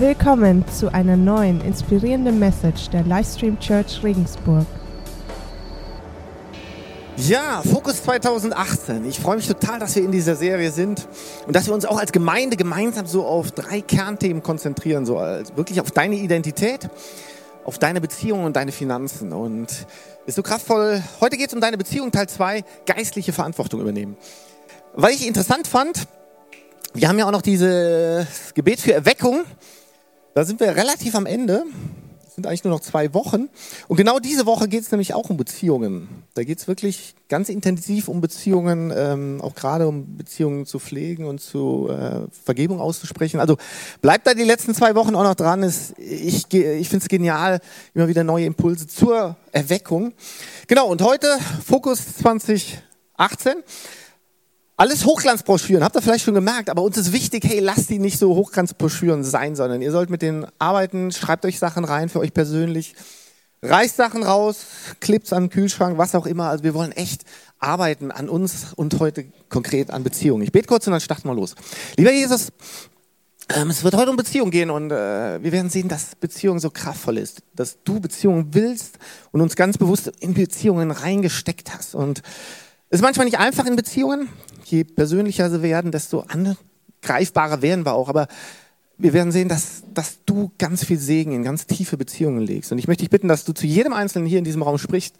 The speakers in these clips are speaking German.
Willkommen zu einer neuen inspirierenden Message der Livestream Church Regensburg. Ja, Fokus 2018. Ich freue mich total, dass wir in dieser Serie sind und dass wir uns auch als Gemeinde gemeinsam so auf drei Kernthemen konzentrieren, so als wirklich auf deine Identität, auf deine Beziehungen und deine Finanzen. Und ist so kraftvoll. Heute geht es um deine Beziehung, Teil 2, geistliche Verantwortung übernehmen. Weil ich interessant fand, wir haben ja auch noch dieses Gebet für Erweckung. Da sind wir relativ am Ende. Es sind eigentlich nur noch zwei Wochen. Und genau diese Woche geht es nämlich auch um Beziehungen. Da geht es wirklich ganz intensiv um Beziehungen, ähm, auch gerade um Beziehungen zu pflegen und zu äh, Vergebung auszusprechen. Also bleibt da die letzten zwei Wochen auch noch dran. Ist, ich ich finde es genial, immer wieder neue Impulse zur Erweckung. Genau, und heute Fokus 2018. Alles Hochglanzbroschüren, habt ihr vielleicht schon gemerkt, aber uns ist wichtig, hey, lasst die nicht so Hochglanzbroschüren sein, sondern ihr sollt mit denen arbeiten, schreibt euch Sachen rein für euch persönlich, reißt Sachen raus, klebt's an den Kühlschrank, was auch immer. Also wir wollen echt arbeiten an uns und heute konkret an Beziehungen. Ich bete kurz und dann starten wir los. Lieber Jesus, ähm, es wird heute um Beziehung gehen und äh, wir werden sehen, dass Beziehung so kraftvoll ist, dass du Beziehungen willst und uns ganz bewusst in Beziehungen reingesteckt hast und ist manchmal nicht einfach in Beziehungen. Je persönlicher sie werden, desto angreifbarer werden wir auch. Aber wir werden sehen, dass, dass du ganz viel Segen in ganz tiefe Beziehungen legst. Und ich möchte dich bitten, dass du zu jedem Einzelnen hier in diesem Raum sprichst,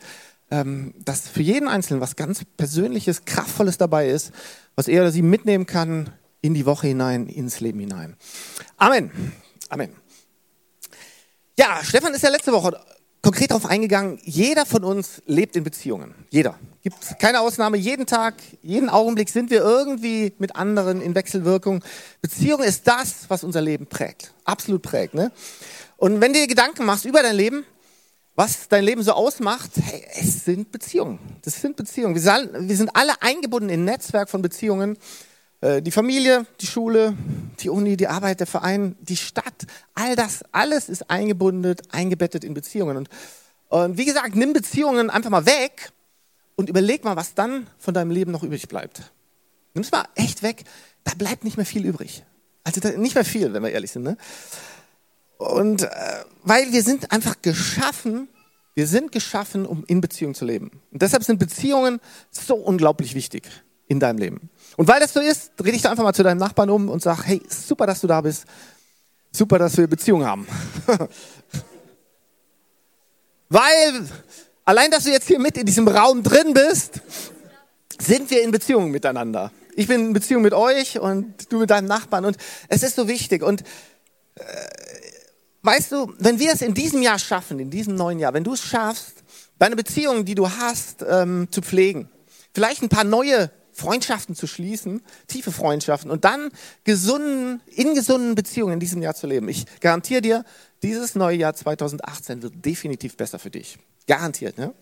ähm, dass für jeden Einzelnen was ganz Persönliches, Kraftvolles dabei ist, was er oder sie mitnehmen kann in die Woche hinein, ins Leben hinein. Amen. Amen. Ja, Stefan ist ja letzte Woche konkret darauf eingegangen, jeder von uns lebt in Beziehungen. Jeder. Gibt keine Ausnahme. Jeden Tag, jeden Augenblick sind wir irgendwie mit anderen in Wechselwirkung. Beziehung ist das, was unser Leben prägt. Absolut prägt. Ne? Und wenn du dir Gedanken machst über dein Leben, was dein Leben so ausmacht, hey, es sind Beziehungen. Das sind Beziehungen. Wir sind, alle eingebunden in ein Netzwerk von Beziehungen. Äh, die Familie, die Schule, die Uni, die Arbeit, der Verein, die Stadt, all das, alles ist eingebunden, eingebettet in Beziehungen. Und, und wie gesagt, nimm Beziehungen einfach mal weg und überleg mal, was dann von deinem Leben noch übrig bleibt. Nimm es mal echt weg, da bleibt nicht mehr viel übrig. Also nicht mehr viel, wenn wir ehrlich sind. Ne? Und äh, weil wir sind einfach geschaffen, wir sind geschaffen, um in Beziehung zu leben. Und deshalb sind Beziehungen so unglaublich wichtig in deinem Leben. Und weil das so ist, dreh dich da einfach mal zu deinem Nachbarn um und sag, hey, super, dass du da bist. Super, dass wir Beziehungen haben. weil allein, dass du jetzt hier mit in diesem Raum drin bist, sind wir in Beziehung miteinander. Ich bin in Beziehung mit euch und du mit deinem Nachbarn und es ist so wichtig. Und äh, weißt du, wenn wir es in diesem Jahr schaffen, in diesem neuen Jahr, wenn du es schaffst, deine Beziehungen, die du hast, ähm, zu pflegen, vielleicht ein paar neue Freundschaften zu schließen, tiefe Freundschaften und dann gesunden, in gesunden Beziehungen in diesem Jahr zu leben. Ich garantiere dir, dieses neue Jahr 2018 wird definitiv besser für dich. Garantiert. Ne?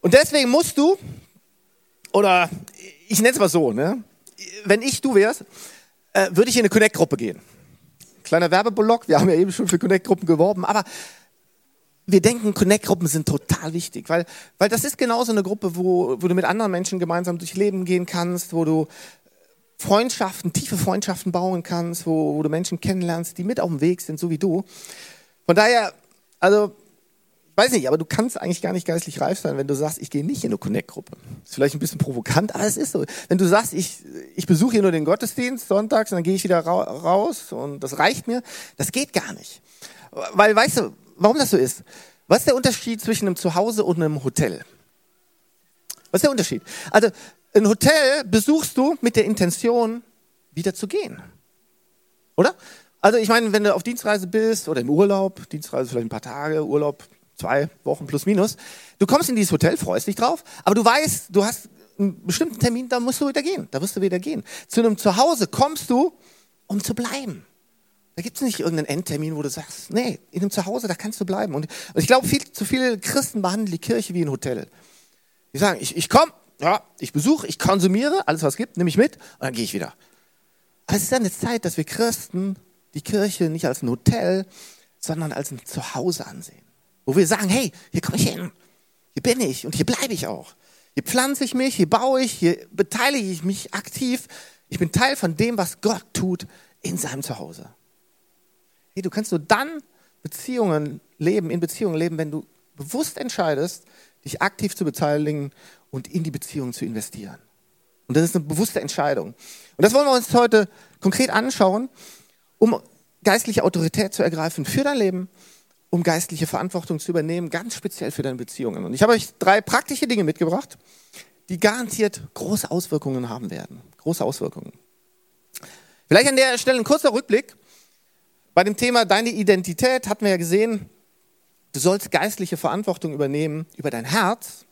Und deswegen musst du, oder ich nenne es mal so, ne? wenn ich du wärst, äh, würde ich in eine Connect-Gruppe gehen. Kleiner Werbeblock, wir haben ja eben schon für Connect-Gruppen geworben, aber wir denken, Connect-Gruppen sind total wichtig, weil, weil das ist genauso eine Gruppe, wo, wo du mit anderen Menschen gemeinsam durch Leben gehen kannst, wo du Freundschaften, tiefe Freundschaften bauen kannst, wo, wo du Menschen kennenlernst, die mit auf dem Weg sind, so wie du. Von daher, also, ich weiß nicht, aber du kannst eigentlich gar nicht geistlich reif sein, wenn du sagst, ich gehe nicht in eine Connect-Gruppe. Ist vielleicht ein bisschen provokant, aber es ist so. Wenn du sagst, ich, ich besuche hier nur den Gottesdienst sonntags und dann gehe ich wieder ra raus und das reicht mir, das geht gar nicht. Weil, weißt du, warum das so ist. Was ist der Unterschied zwischen einem Zuhause und einem Hotel? Was ist der Unterschied? Also, ein Hotel besuchst du mit der Intention, wieder zu gehen. Oder? Also, ich meine, wenn du auf Dienstreise bist oder im Urlaub, Dienstreise vielleicht ein paar Tage, Urlaub zwei Wochen plus minus, du kommst in dieses Hotel, freust dich drauf, aber du weißt, du hast einen bestimmten Termin, da musst du wieder gehen. Da wirst du wieder gehen. Zu einem Zuhause kommst du, um zu bleiben. Da gibt es nicht irgendeinen Endtermin, wo du sagst, nee, in dem Zuhause, da kannst du bleiben. Und, ich glaube, viel zu viele Christen behandeln die Kirche wie ein Hotel. Die sagen, ich, ich komme, ja, ich besuche, ich konsumiere, alles was es gibt, nehme ich mit und dann gehe ich wieder. Aber es ist eine Zeit, dass wir Christen die Kirche nicht als ein Hotel, sondern als ein Zuhause ansehen. Wo wir sagen, hey, hier komme ich hin, hier bin ich und hier bleibe ich auch. Hier pflanze ich mich, hier baue ich, hier beteilige ich mich aktiv. Ich bin Teil von dem, was Gott tut in seinem Zuhause. Hey, du kannst nur dann Beziehungen leben, in Beziehungen leben, wenn du bewusst entscheidest, dich aktiv zu beteiligen und in die Beziehung zu investieren. Und das ist eine bewusste Entscheidung. Und das wollen wir uns heute konkret anschauen, um geistliche Autorität zu ergreifen für dein Leben, um geistliche Verantwortung zu übernehmen, ganz speziell für deine Beziehungen. Und ich habe euch drei praktische Dinge mitgebracht, die garantiert große Auswirkungen haben werden. Große Auswirkungen. Vielleicht an der Stelle ein kurzer Rückblick. Bei dem Thema deine Identität hatten wir ja gesehen, du sollst geistliche Verantwortung übernehmen über dein Herz,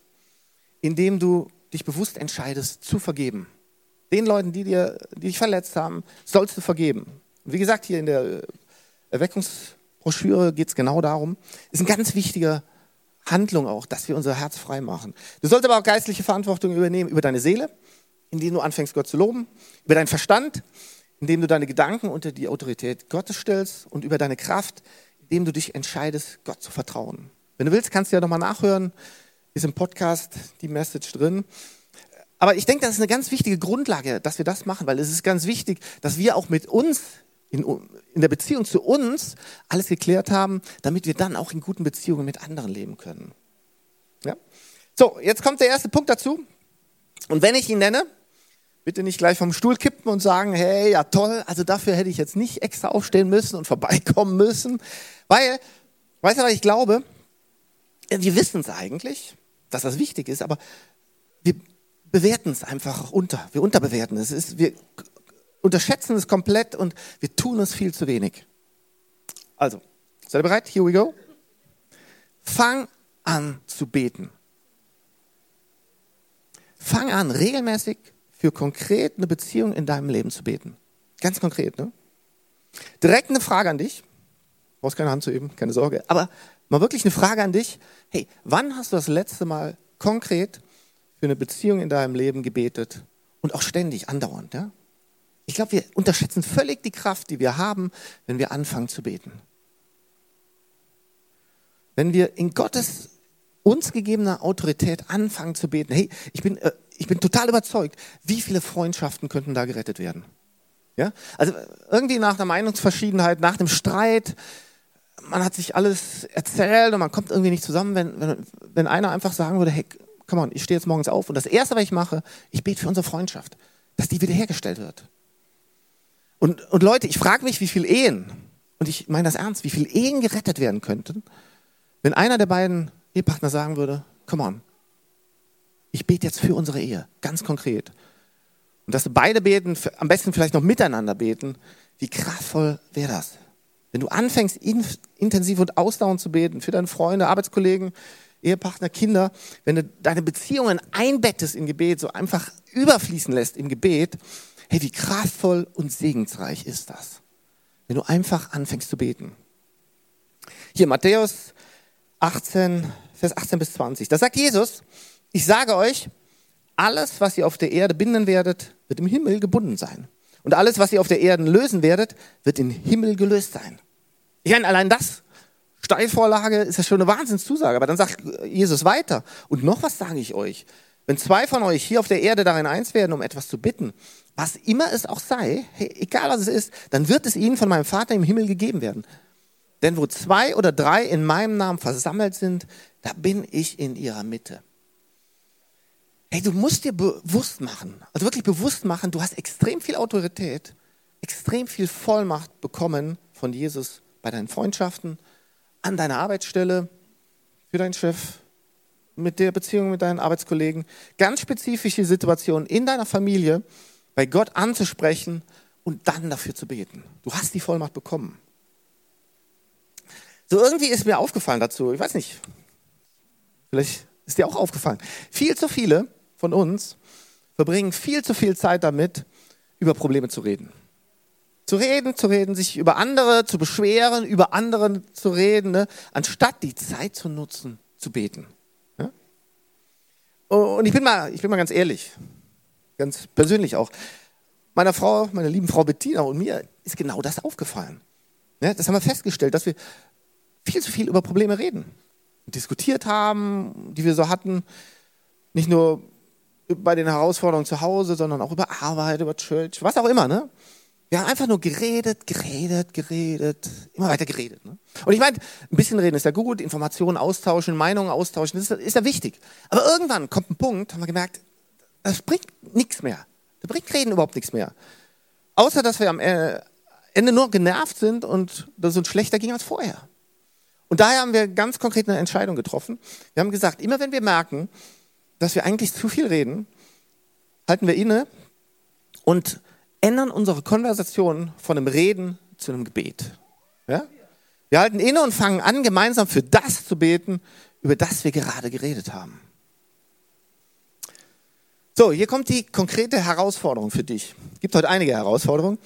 indem du dich bewusst entscheidest zu vergeben. Den Leuten, die, dir, die dich verletzt haben, sollst du vergeben. Wie gesagt, hier in der Erweckungsbroschüre geht es genau darum. Ist eine ganz wichtige Handlung auch, dass wir unser Herz frei machen. Du sollst aber auch geistliche Verantwortung übernehmen über deine Seele, indem du anfängst, Gott zu loben, über deinen Verstand, indem du deine Gedanken unter die Autorität Gottes stellst und über deine Kraft, indem du dich entscheidest, Gott zu vertrauen. Wenn du willst, kannst du ja nochmal nachhören, ist im Podcast die Message drin. Aber ich denke, das ist eine ganz wichtige Grundlage, dass wir das machen, weil es ist ganz wichtig, dass wir auch mit uns in, in der Beziehung zu uns alles geklärt haben, damit wir dann auch in guten Beziehungen mit anderen leben können. Ja? So, jetzt kommt der erste Punkt dazu. Und wenn ich ihn nenne, Bitte nicht gleich vom Stuhl kippen und sagen, hey, ja toll, also dafür hätte ich jetzt nicht extra aufstehen müssen und vorbeikommen müssen. Weil, weißt du, was ich glaube? Wir wissen es eigentlich, dass das wichtig ist, aber wir bewerten es einfach unter. Wir unterbewerten es. es ist, wir unterschätzen es komplett und wir tun es viel zu wenig. Also, seid ihr bereit? Here we go. Fang an zu beten. Fang an, regelmäßig für konkret eine Beziehung in deinem Leben zu beten. Ganz konkret, ne? Direkt eine Frage an dich. Du brauchst keine Hand zu üben, keine Sorge. Aber mal wirklich eine Frage an dich. Hey, wann hast du das letzte Mal konkret für eine Beziehung in deinem Leben gebetet? Und auch ständig, andauernd, ja? Ich glaube, wir unterschätzen völlig die Kraft, die wir haben, wenn wir anfangen zu beten. Wenn wir in Gottes uns gegebener Autorität anfangen zu beten. Hey, ich bin äh, ich bin total überzeugt, wie viele Freundschaften könnten da gerettet werden. Ja? Also irgendwie nach einer Meinungsverschiedenheit, nach dem Streit, man hat sich alles erzählt und man kommt irgendwie nicht zusammen, wenn, wenn, wenn einer einfach sagen würde, hey, komm on, ich stehe jetzt morgens auf und das Erste, was ich mache, ich bete für unsere Freundschaft, dass die wiederhergestellt wird. Und, und Leute, ich frage mich, wie viele Ehen, und ich meine das ernst, wie viele Ehen gerettet werden könnten, wenn einer der beiden Ehepartner sagen würde, come on, ich bete jetzt für unsere Ehe, ganz konkret. Und dass beide beten, am besten vielleicht noch miteinander beten, wie kraftvoll wäre das? Wenn du anfängst, intensiv und ausdauernd zu beten, für deine Freunde, Arbeitskollegen, Ehepartner, Kinder, wenn du deine Beziehungen einbettest in Gebet, so einfach überfließen lässt im Gebet, hey, wie kraftvoll und segensreich ist das? Wenn du einfach anfängst zu beten. Hier Matthäus 18, Vers 18 bis 20. Da sagt Jesus, ich sage euch, alles, was ihr auf der Erde binden werdet, wird im Himmel gebunden sein. Und alles, was ihr auf der Erde lösen werdet, wird im Himmel gelöst sein. Ich meine, allein das, Steilvorlage, ist ja schon eine Wahnsinnszusage. Aber dann sagt Jesus weiter. Und noch was sage ich euch. Wenn zwei von euch hier auf der Erde darin eins werden, um etwas zu bitten, was immer es auch sei, egal was es ist, dann wird es ihnen von meinem Vater im Himmel gegeben werden. Denn wo zwei oder drei in meinem Namen versammelt sind, da bin ich in ihrer Mitte. Hey, du musst dir bewusst machen, also wirklich bewusst machen, du hast extrem viel Autorität, extrem viel Vollmacht bekommen von Jesus bei deinen Freundschaften, an deiner Arbeitsstelle, für deinen Chef, mit der Beziehung mit deinen Arbeitskollegen, ganz spezifische Situationen in deiner Familie bei Gott anzusprechen und dann dafür zu beten. Du hast die Vollmacht bekommen. So irgendwie ist mir aufgefallen dazu, ich weiß nicht, vielleicht ist dir auch aufgefallen, viel zu viele von uns verbringen viel zu viel Zeit damit, über Probleme zu reden. Zu reden, zu reden, sich über andere zu beschweren, über andere zu reden, ne? anstatt die Zeit zu nutzen, zu beten. Ja? Und ich bin, mal, ich bin mal ganz ehrlich, ganz persönlich auch. Meiner Frau, meiner lieben Frau Bettina und mir ist genau das aufgefallen. Ja, das haben wir festgestellt, dass wir viel zu viel über Probleme reden. Diskutiert haben, die wir so hatten. Nicht nur bei den Herausforderungen zu Hause, sondern auch über Arbeit, über Church, was auch immer. Ne? Wir haben einfach nur geredet, geredet, geredet, immer weiter geredet. Ne? Und ich meine, ein bisschen reden ist ja gut, Informationen austauschen, Meinungen austauschen, das ist, ist ja wichtig. Aber irgendwann kommt ein Punkt, haben wir gemerkt, das bringt nichts mehr. Da bringt Reden überhaupt nichts mehr. Außer, dass wir am äh, Ende nur genervt sind und dass es uns schlechter ging als vorher. Und daher haben wir ganz konkret eine Entscheidung getroffen. Wir haben gesagt, immer wenn wir merken, dass wir eigentlich zu viel reden, halten wir inne und ändern unsere Konversation von einem Reden zu einem Gebet. Ja? Wir halten inne und fangen an, gemeinsam für das zu beten, über das wir gerade geredet haben. So, hier kommt die konkrete Herausforderung für dich. Es gibt heute einige Herausforderungen.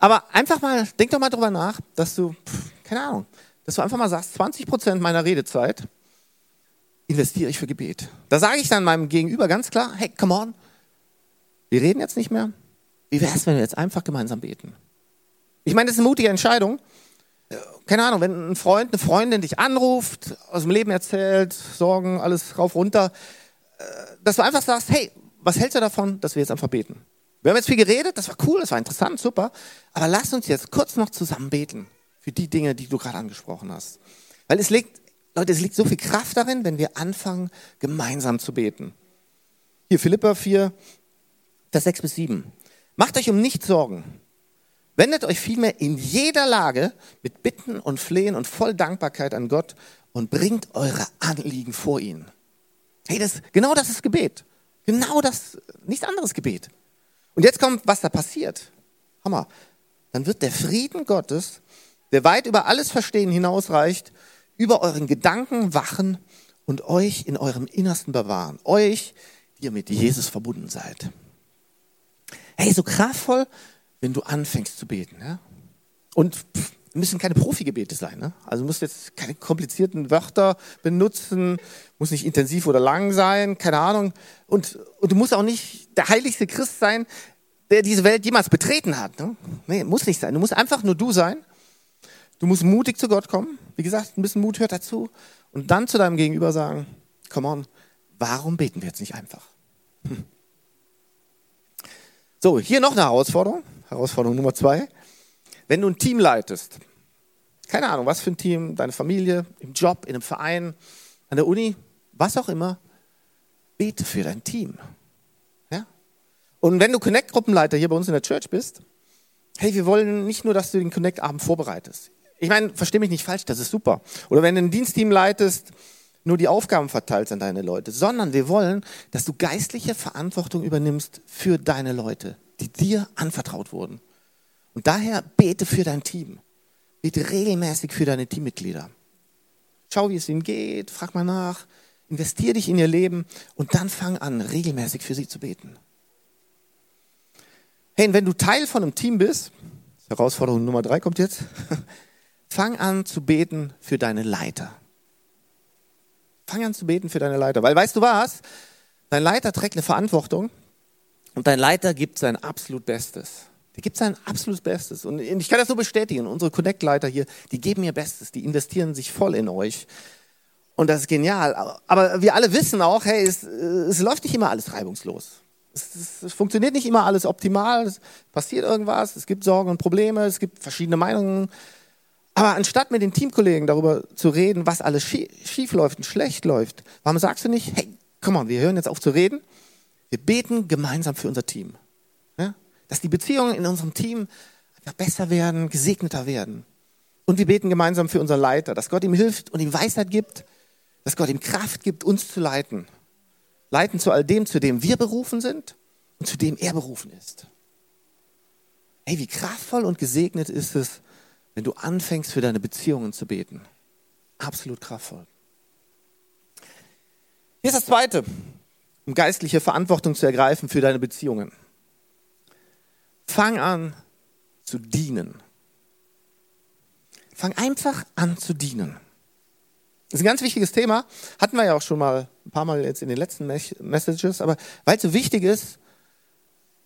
Aber einfach mal, denk doch mal drüber nach, dass du, keine Ahnung, dass du einfach mal sagst, 20 Prozent meiner Redezeit investiere ich für Gebet. Da sage ich dann meinem Gegenüber ganz klar, hey, come on, wir reden jetzt nicht mehr. Wie wäre es, wenn wir jetzt einfach gemeinsam beten? Ich meine, das ist eine mutige Entscheidung. Keine Ahnung, wenn ein Freund, eine Freundin dich anruft, aus dem Leben erzählt, Sorgen, alles rauf, runter, äh, dass du einfach sagst, hey, was hältst du davon, dass wir jetzt einfach beten? Wir haben jetzt viel geredet, das war cool, das war interessant, super, aber lass uns jetzt kurz noch zusammen beten für die Dinge, die du gerade angesprochen hast. Weil es liegt, Leute, es liegt so viel Kraft darin, wenn wir anfangen, gemeinsam zu beten. Hier Philippa 4, Vers 6 bis 7. Macht euch um nichts Sorgen. Wendet euch vielmehr in jeder Lage mit Bitten und Flehen und voll Dankbarkeit an Gott und bringt eure Anliegen vor ihn. Hey, das, genau das ist Gebet. Genau das, nichts anderes Gebet. Und jetzt kommt, was da passiert. Hammer. Dann wird der Frieden Gottes, der weit über alles Verstehen hinausreicht, über euren Gedanken wachen und euch in eurem Innersten bewahren. Euch, die ihr mit Jesus verbunden seid. Hey, so kraftvoll, wenn du anfängst zu beten. Ja? Und pff, müssen keine Profigebete sein. Ne? Also musst jetzt keine komplizierten Wörter benutzen, muss nicht intensiv oder lang sein, keine Ahnung. Und, und du musst auch nicht der heiligste Christ sein, der diese Welt jemals betreten hat. Ne? Nee, muss nicht sein. Du musst einfach nur du sein Du musst mutig zu Gott kommen. Wie gesagt, ein bisschen Mut hört dazu. Und dann zu deinem Gegenüber sagen, come on, warum beten wir jetzt nicht einfach? Hm. So, hier noch eine Herausforderung. Herausforderung Nummer zwei. Wenn du ein Team leitest, keine Ahnung, was für ein Team, deine Familie, im Job, in einem Verein, an der Uni, was auch immer, bete für dein Team. Ja? Und wenn du Connect-Gruppenleiter hier bei uns in der Church bist, hey, wir wollen nicht nur, dass du den Connect-Abend vorbereitest. Ich meine, verstehe mich nicht falsch, das ist super. Oder wenn du ein Dienstteam leitest, nur die Aufgaben verteilst an deine Leute, sondern wir wollen, dass du geistliche Verantwortung übernimmst für deine Leute, die dir anvertraut wurden. Und daher bete für dein Team. Bete regelmäßig für deine Teammitglieder. Schau, wie es ihnen geht, frag mal nach, investier dich in ihr Leben und dann fang an, regelmäßig für sie zu beten. Hey, und wenn du Teil von einem Team bist, Herausforderung Nummer drei kommt jetzt, Fang an zu beten für deine Leiter. Fang an zu beten für deine Leiter. Weil weißt du was? Dein Leiter trägt eine Verantwortung und dein Leiter gibt sein absolut Bestes. Der gibt sein absolut Bestes. Und ich kann das so bestätigen. Unsere Connect-Leiter hier, die geben ihr Bestes. Die investieren sich voll in euch. Und das ist genial. Aber wir alle wissen auch, hey, es, es läuft nicht immer alles reibungslos. Es, es, es, funktioniert nicht immer alles optimal. Es passiert irgendwas. Es gibt Sorgen und Probleme. Es gibt verschiedene Meinungen. Aber anstatt mit den Teamkollegen darüber zu reden, was alles schief läuft und schlecht läuft, warum sagst du nicht, hey, komm mal, wir hören jetzt auf zu reden, wir beten gemeinsam für unser Team. Ja? Dass die Beziehungen in unserem Team einfach besser werden, gesegneter werden. Und wir beten gemeinsam für unseren Leiter, dass Gott ihm hilft und ihm Weisheit gibt, dass Gott ihm Kraft gibt, uns zu leiten. Leiten zu all dem, zu dem wir berufen sind und zu dem er berufen ist. Hey, wie kraftvoll und gesegnet ist es, wenn du anfängst, für deine Beziehungen zu beten. Absolut kraftvoll. Hier ist das Zweite, um geistliche Verantwortung zu ergreifen für deine Beziehungen. Fang an zu dienen. Fang einfach an zu dienen. Das ist ein ganz wichtiges Thema. Hatten wir ja auch schon mal ein paar Mal jetzt in den letzten Messages. Aber weil es so wichtig ist,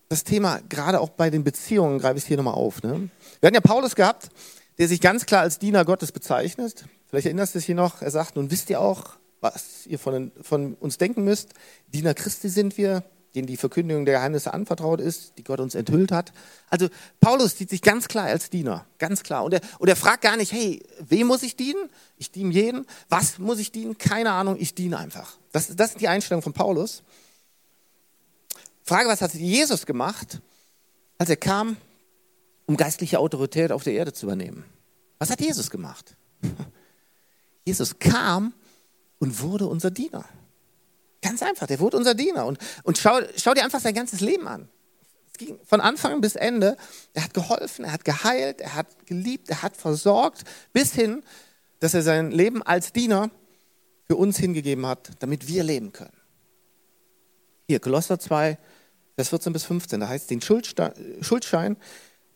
das Thema, gerade auch bei den Beziehungen, greife ich es hier nochmal auf. Ne? Wir hatten ja Paulus gehabt, der sich ganz klar als Diener Gottes bezeichnet. Vielleicht erinnerst du dich hier noch, er sagt, nun wisst ihr auch, was ihr von, von uns denken müsst. Diener Christi sind wir, denen die Verkündigung der Geheimnisse anvertraut ist, die Gott uns enthüllt hat. Also Paulus sieht sich ganz klar als Diener, ganz klar. Und er, und er fragt gar nicht, hey, wem muss ich dienen? Ich diene jeden. Was muss ich dienen? Keine Ahnung, ich diene einfach. Das, das ist die Einstellung von Paulus. Frage, was hat Jesus gemacht, als er kam, um geistliche Autorität auf der Erde zu übernehmen? Was hat Jesus gemacht? Jesus kam und wurde unser Diener. Ganz einfach, der wurde unser Diener. Und, und schau, schau dir einfach sein ganzes Leben an. Es ging von Anfang bis Ende. Er hat geholfen, er hat geheilt, er hat geliebt, er hat versorgt, bis hin, dass er sein Leben als Diener für uns hingegeben hat, damit wir leben können. Hier, Kolosser 2, Vers 14 bis 15, da heißt den Schuldschein,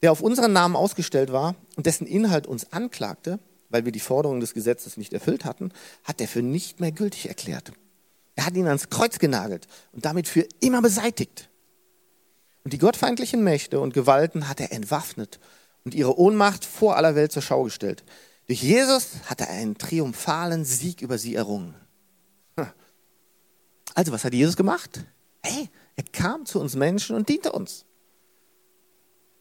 der auf unseren Namen ausgestellt war und dessen Inhalt uns anklagte, weil wir die Forderungen des Gesetzes nicht erfüllt hatten, hat er für nicht mehr gültig erklärt. Er hat ihn ans Kreuz genagelt und damit für immer beseitigt. Und die gottfeindlichen Mächte und Gewalten hat er entwaffnet und ihre Ohnmacht vor aller Welt zur Schau gestellt. Durch Jesus hat er einen triumphalen Sieg über sie errungen. Also, was hat Jesus gemacht? Hey, er kam zu uns Menschen und diente uns.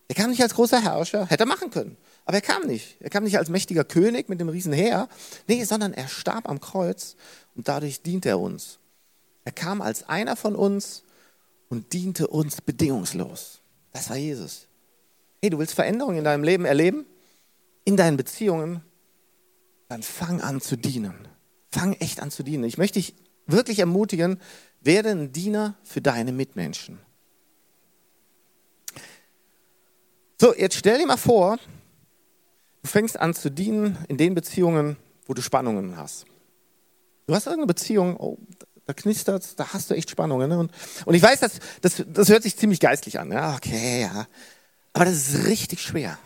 Er kam nicht als großer Herrscher, hätte er machen können. Aber er kam nicht. Er kam nicht als mächtiger König mit dem riesen Heer. Nee, sondern er starb am Kreuz und dadurch diente er uns. Er kam als einer von uns und diente uns bedingungslos. Das war Jesus. Hey, du willst Veränderungen in deinem Leben erleben? In deinen Beziehungen? Dann fang an zu dienen. Fang echt an zu dienen. Ich möchte dich wirklich ermutigen, werde ein Diener für deine Mitmenschen. So, jetzt stell dir mal vor, du fängst an zu dienen in den Beziehungen, wo du Spannungen hast. Du hast irgendeine Beziehung, oh, da knistert da hast du echt Spannungen. Ne? Und, und ich weiß, das, das, das hört sich ziemlich geistlich an. Ja, okay, ja. Aber das ist richtig schwer.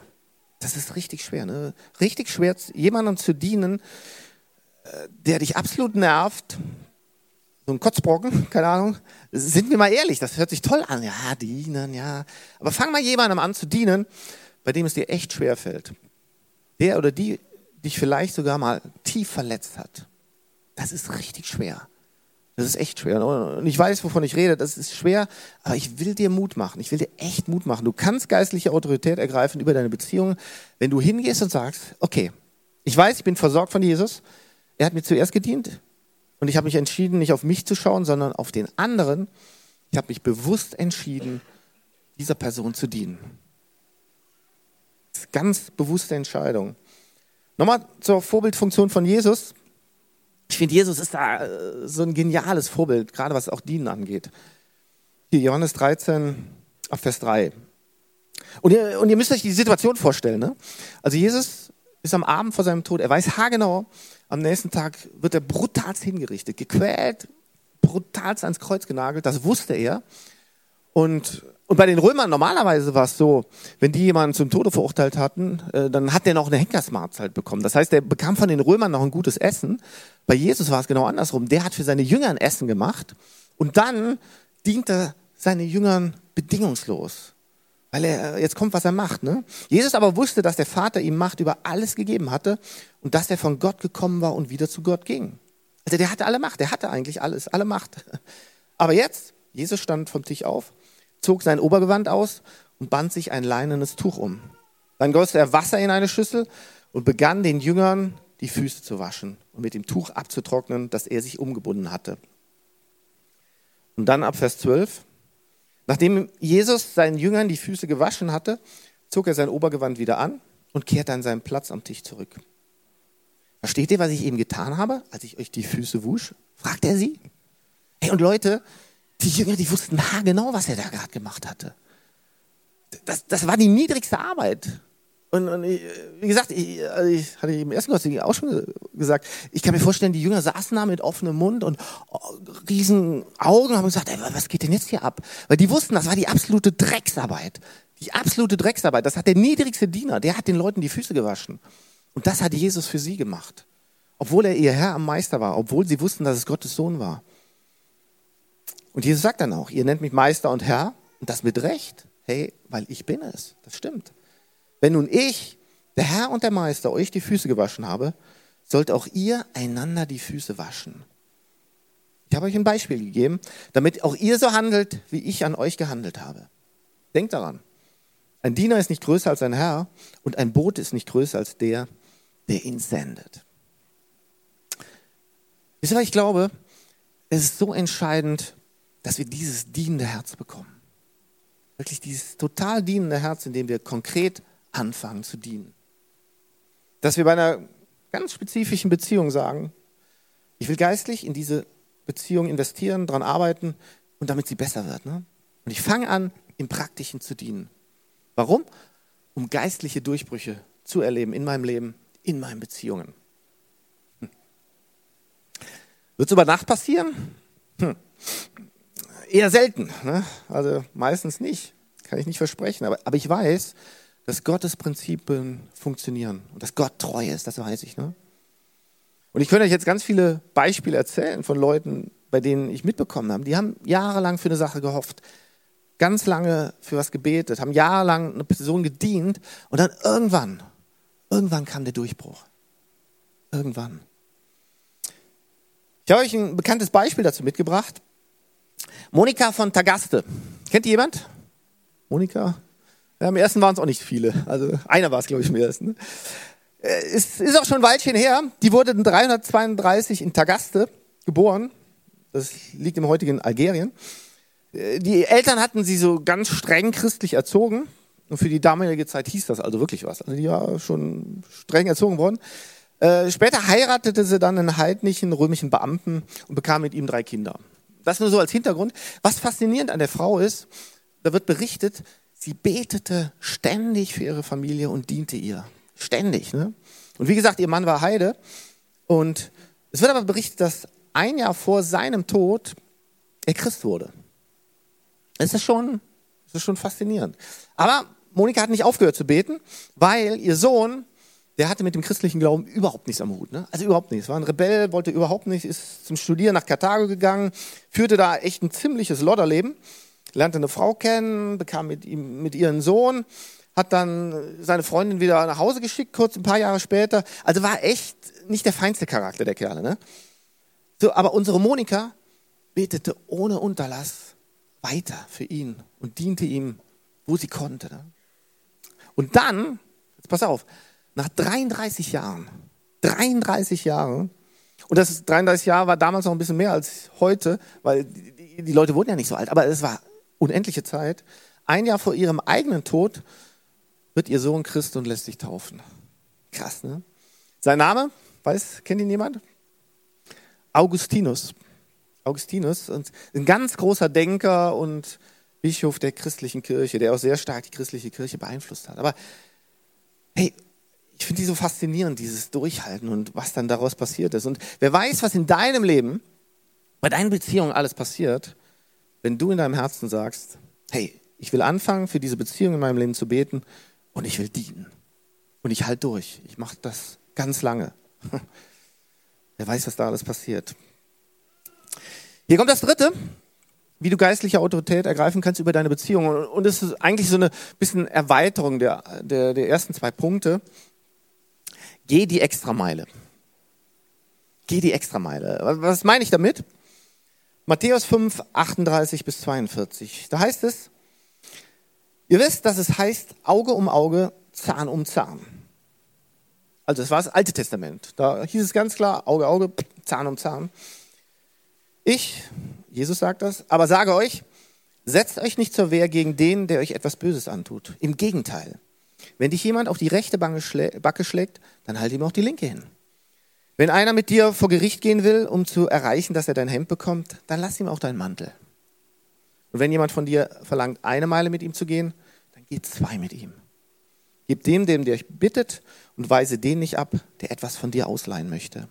Das ist richtig schwer. Ne? Richtig schwer, jemandem zu dienen, äh, der dich absolut nervt. So ein Kotzbrocken, keine Ahnung. Sind wir mal ehrlich, das hört sich toll an. Ja, dienen, ja. Aber fang mal jemandem an zu dienen, bei dem es dir echt schwer fällt. Der oder die dich vielleicht sogar mal tief verletzt hat. Das ist richtig schwer. Das ist echt schwer. Und ich weiß, wovon ich rede. Das ist schwer, aber ich will dir Mut machen. Ich will dir echt Mut machen. Du kannst geistliche Autorität ergreifen über deine Beziehung, wenn du hingehst und sagst, okay, ich weiß, ich bin versorgt von Jesus. Er hat mir zuerst gedient und ich habe mich entschieden, nicht auf mich zu schauen, sondern auf den anderen. Ich habe mich bewusst entschieden, dieser Person zu dienen. Das ist ganz bewusste Entscheidung. Nochmal zur Vorbildfunktion von Jesus. Ich finde, Jesus ist da äh, so ein geniales Vorbild, gerade was auch Dienen angeht. Hier, Johannes 13, ab Vers 3. Und ihr, und ihr müsst euch die Situation vorstellen. Ne? Also Jesus ist am Abend vor seinem Tod, er weiß haargenau, am nächsten Tag wird er brutalst hingerichtet, gequält, brutalst ans Kreuz genagelt, das wusste er. Und und bei den Römern normalerweise war es so, wenn die jemanden zum Tode verurteilt hatten, äh, dann hat der noch eine Henkersmahlzeit bekommen. Das heißt, der bekam von den Römern noch ein gutes Essen. Bei Jesus war es genau andersrum. Der hat für seine Jünger ein Essen gemacht und dann diente seine Jüngern bedingungslos. Weil er, äh, jetzt kommt, was er macht. Ne? Jesus aber wusste, dass der Vater ihm Macht über alles gegeben hatte und dass er von Gott gekommen war und wieder zu Gott ging. Also der hatte alle Macht, der hatte eigentlich alles, alle Macht. Aber jetzt, Jesus stand vom Tisch auf zog sein Obergewand aus und band sich ein leinenes Tuch um. Dann goss er Wasser in eine Schüssel und begann den Jüngern die Füße zu waschen und mit dem Tuch abzutrocknen, das er sich umgebunden hatte. Und dann ab Vers 12. Nachdem Jesus seinen Jüngern die Füße gewaschen hatte, zog er sein Obergewand wieder an und kehrte an seinen Platz am Tisch zurück. Versteht ihr, was ich eben getan habe, als ich euch die Füße wusch? fragt er sie. Hey, und Leute, die Jünger, die wussten genau, was er da gerade gemacht hatte. Das, das war die niedrigste Arbeit. Und, und ich, wie gesagt, ich, also ich hatte im ersten Gottesdienst auch schon gesagt, ich kann mir vorstellen, die Jünger saßen da mit offenem Mund und oh, riesen Augen und haben gesagt, ey, was geht denn jetzt hier ab? Weil die wussten, das war die absolute Drecksarbeit. Die absolute Drecksarbeit. Das hat der niedrigste Diener, der hat den Leuten die Füße gewaschen. Und das hat Jesus für sie gemacht. Obwohl er ihr Herr am Meister war, obwohl sie wussten, dass es Gottes Sohn war. Und Jesus sagt dann auch, ihr nennt mich Meister und Herr und das mit Recht. Hey, weil ich bin es. Das stimmt. Wenn nun ich, der Herr und der Meister, euch die Füße gewaschen habe, sollt auch ihr einander die Füße waschen. Ich habe euch ein Beispiel gegeben, damit auch ihr so handelt, wie ich an euch gehandelt habe. Denkt daran. Ein Diener ist nicht größer als ein Herr und ein Boot ist nicht größer als der, der ihn sendet. Wisst ihr, was ich glaube? Es ist so entscheidend, dass wir dieses dienende Herz bekommen. Wirklich dieses total dienende Herz, in dem wir konkret anfangen zu dienen. Dass wir bei einer ganz spezifischen Beziehung sagen, ich will geistlich in diese Beziehung investieren, daran arbeiten und damit sie besser wird. Ne? Und ich fange an, im Praktischen zu dienen. Warum? Um geistliche Durchbrüche zu erleben in meinem Leben, in meinen Beziehungen. Hm. Wird es über Nacht passieren? Hm. Eher selten. Ne? Also meistens nicht. Kann ich nicht versprechen. Aber, aber ich weiß, dass Gottes Prinzipien funktionieren und dass Gott treu ist, das weiß ich. Ne? Und ich könnte euch jetzt ganz viele Beispiele erzählen von Leuten, bei denen ich mitbekommen habe, die haben jahrelang für eine Sache gehofft, ganz lange für was gebetet, haben jahrelang eine Person gedient und dann irgendwann, irgendwann kam der Durchbruch. Irgendwann. Ich habe euch ein bekanntes Beispiel dazu mitgebracht. Monika von Tagaste. Kennt ihr jemand? Monika? Am ersten waren es auch nicht viele. Also einer war es, glaube ich, im ersten. Es ist auch schon ein Weilchen her. Die wurde 332 in Tagaste geboren. Das liegt im heutigen Algerien. Die Eltern hatten sie so ganz streng christlich erzogen. Und für die damalige Zeit hieß das also wirklich was. Also die war schon streng erzogen worden. Äh, später heiratete sie dann einen heidnischen römischen Beamten und bekam mit ihm drei Kinder. Das nur so als Hintergrund. Was faszinierend an der Frau ist, da wird berichtet, sie betete ständig für ihre Familie und diente ihr. Ständig. Ne? Und wie gesagt, ihr Mann war Heide. Und es wird aber berichtet, dass ein Jahr vor seinem Tod er Christ wurde. Es ist schon, es ist schon faszinierend. Aber Monika hat nicht aufgehört zu beten, weil ihr Sohn, der hatte mit dem christlichen Glauben überhaupt nichts am Hut. Ne? Also überhaupt nichts. War ein Rebell, wollte überhaupt nicht, ist zum Studieren nach Karthago gegangen, führte da echt ein ziemliches Lodderleben, lernte eine Frau kennen, bekam mit, ihm, mit ihren Sohn hat dann seine Freundin wieder nach Hause geschickt, kurz ein paar Jahre später. Also war echt nicht der feinste Charakter der Kerle. Ne? So, aber unsere Monika betete ohne Unterlass weiter für ihn und diente ihm, wo sie konnte. Ne? Und dann, jetzt pass auf, nach 33 Jahren, 33 Jahren, und das ist, 33 Jahre war damals noch ein bisschen mehr als heute, weil die, die Leute wurden ja nicht so alt, aber es war unendliche Zeit. Ein Jahr vor ihrem eigenen Tod wird ihr Sohn Christ und lässt sich taufen. Krass, ne? Sein Name, weiß, kennt ihn jemand? Augustinus. Augustinus, ein ganz großer Denker und Bischof der christlichen Kirche, der auch sehr stark die christliche Kirche beeinflusst hat. Aber hey, ich finde die so faszinierend, dieses Durchhalten und was dann daraus passiert ist. Und wer weiß, was in deinem Leben, bei deinen Beziehungen alles passiert, wenn du in deinem Herzen sagst, hey, ich will anfangen, für diese Beziehung in meinem Leben zu beten und ich will dienen. Und ich halte durch. Ich mache das ganz lange. Wer weiß, was da alles passiert. Hier kommt das dritte, wie du geistliche Autorität ergreifen kannst über deine Beziehung. Und es ist eigentlich so eine bisschen Erweiterung der, der, der ersten zwei Punkte. Geh die Extrameile. Geh die Extrameile. Was meine ich damit? Matthäus 5, 38 bis 42. Da heißt es, Ihr wisst, dass es heißt Auge um Auge, Zahn um Zahn. Also das war das Alte Testament. Da hieß es ganz klar, Auge, Auge, Zahn um Zahn. Ich, Jesus sagt das, aber sage euch, setzt euch nicht zur Wehr gegen den, der euch etwas Böses antut. Im Gegenteil. Wenn dich jemand auf die rechte Backe schlägt, dann halt ihm auch die linke hin. Wenn einer mit dir vor Gericht gehen will, um zu erreichen, dass er dein Hemd bekommt, dann lass ihm auch deinen Mantel. Und wenn jemand von dir verlangt, eine Meile mit ihm zu gehen, dann geh zwei mit ihm. Gib dem, dem dich bittet, und weise den nicht ab, der etwas von dir ausleihen möchte.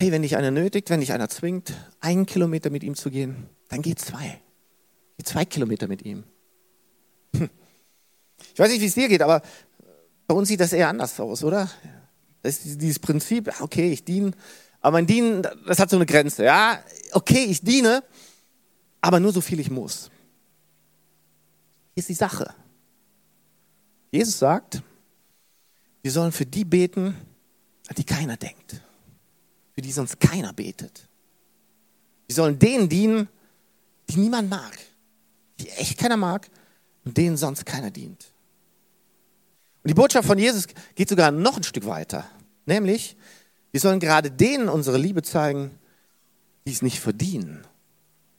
Hey, wenn dich einer nötigt, wenn dich einer zwingt, einen Kilometer mit ihm zu gehen, dann geh zwei. Geh zwei Kilometer mit ihm. Hm. Ich weiß nicht, wie es dir geht, aber bei uns sieht das eher anders aus, oder? Das ist dieses Prinzip, okay, ich diene, aber mein Dienen, das hat so eine Grenze. Ja, okay, ich diene, aber nur so viel ich muss. Hier ist die Sache. Jesus sagt, wir sollen für die beten, an die keiner denkt, für die sonst keiner betet. Wir sollen denen dienen, die niemand mag, die echt keiner mag und denen sonst keiner dient. Und die Botschaft von Jesus geht sogar noch ein Stück weiter, nämlich wir sollen gerade denen unsere Liebe zeigen, die es nicht verdienen.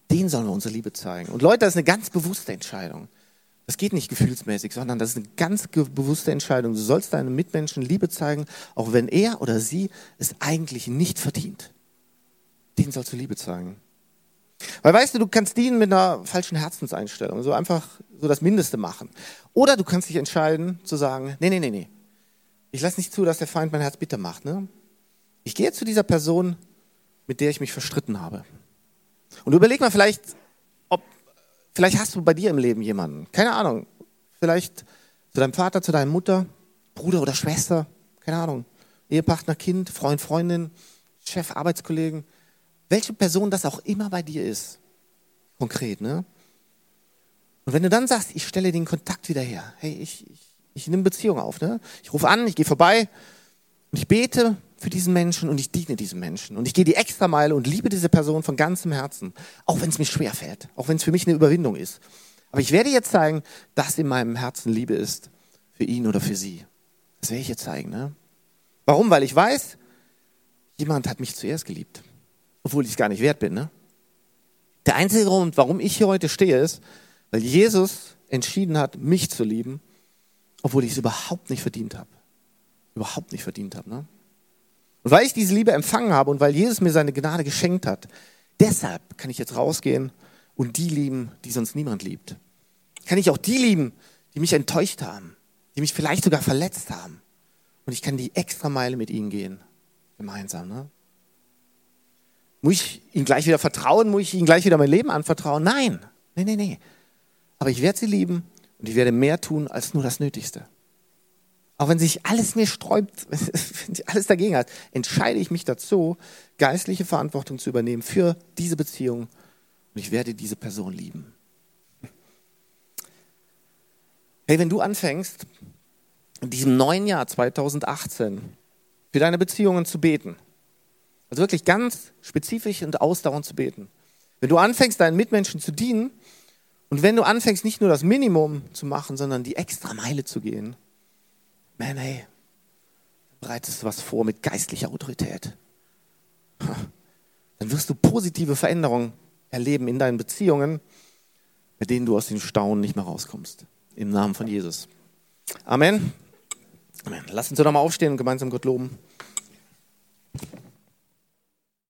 Denen sollen wir unsere Liebe zeigen. Und Leute, das ist eine ganz bewusste Entscheidung. Das geht nicht gefühlsmäßig, sondern das ist eine ganz bewusste Entscheidung. Du sollst deinem Mitmenschen Liebe zeigen, auch wenn er oder sie es eigentlich nicht verdient. Den sollst du Liebe zeigen. Weil weißt du, du kannst dienen mit einer falschen Herzenseinstellung, so einfach so das Mindeste machen. Oder du kannst dich entscheiden zu sagen, nee, nee, nee, nee. Ich lasse nicht zu, dass der Feind mein Herz bitter macht. Ne? Ich gehe zu dieser Person, mit der ich mich verstritten habe. Und überleg mal vielleicht, Vielleicht hast du bei dir im Leben jemanden, keine Ahnung, vielleicht zu deinem Vater, zu deiner Mutter, Bruder oder Schwester, keine Ahnung, Ehepartner, Kind, Freund, Freundin, Chef, Arbeitskollegen, welche Person das auch immer bei dir ist, konkret, ne? Und wenn du dann sagst, ich stelle den Kontakt wieder her, hey, ich, ich, ich nehme Beziehung auf, ne? Ich rufe an, ich gehe vorbei und ich bete für diesen Menschen und ich diene diesem Menschen. Und ich gehe die extra Meile und liebe diese Person von ganzem Herzen, auch wenn es mir schwer fällt, auch wenn es für mich eine Überwindung ist. Aber ich werde jetzt zeigen, dass in meinem Herzen Liebe ist für ihn oder für sie. Das werde ich jetzt zeigen. Ne? Warum? Weil ich weiß, jemand hat mich zuerst geliebt, obwohl ich es gar nicht wert bin. Ne? Der einzige Grund, warum ich hier heute stehe, ist, weil Jesus entschieden hat, mich zu lieben, obwohl ich es überhaupt nicht verdient habe. Überhaupt nicht verdient habe. Ne? Und weil ich diese Liebe empfangen habe und weil Jesus mir seine Gnade geschenkt hat, deshalb kann ich jetzt rausgehen und die lieben, die sonst niemand liebt. Kann ich auch die lieben, die mich enttäuscht haben, die mich vielleicht sogar verletzt haben. Und ich kann die extra Meile mit ihnen gehen, gemeinsam. Ne? Muss ich ihnen gleich wieder vertrauen? Muss ich ihnen gleich wieder mein Leben anvertrauen? Nein, nee, nee, nee. Aber ich werde sie lieben und ich werde mehr tun als nur das Nötigste. Auch wenn sich alles mir sträubt, wenn sich alles dagegen hat, entscheide ich mich dazu, geistliche Verantwortung zu übernehmen für diese Beziehung und ich werde diese Person lieben. Hey, wenn du anfängst, in diesem neuen Jahr 2018 für deine Beziehungen zu beten, also wirklich ganz spezifisch und ausdauernd zu beten, wenn du anfängst, deinen Mitmenschen zu dienen und wenn du anfängst, nicht nur das Minimum zu machen, sondern die extra Meile zu gehen, man, hey, bereitest du was vor mit geistlicher Autorität. Dann wirst du positive Veränderungen erleben in deinen Beziehungen, mit denen du aus den Staunen nicht mehr rauskommst. Im Namen von Jesus. Amen. Amen. Lass uns doch nochmal aufstehen und gemeinsam Gott loben.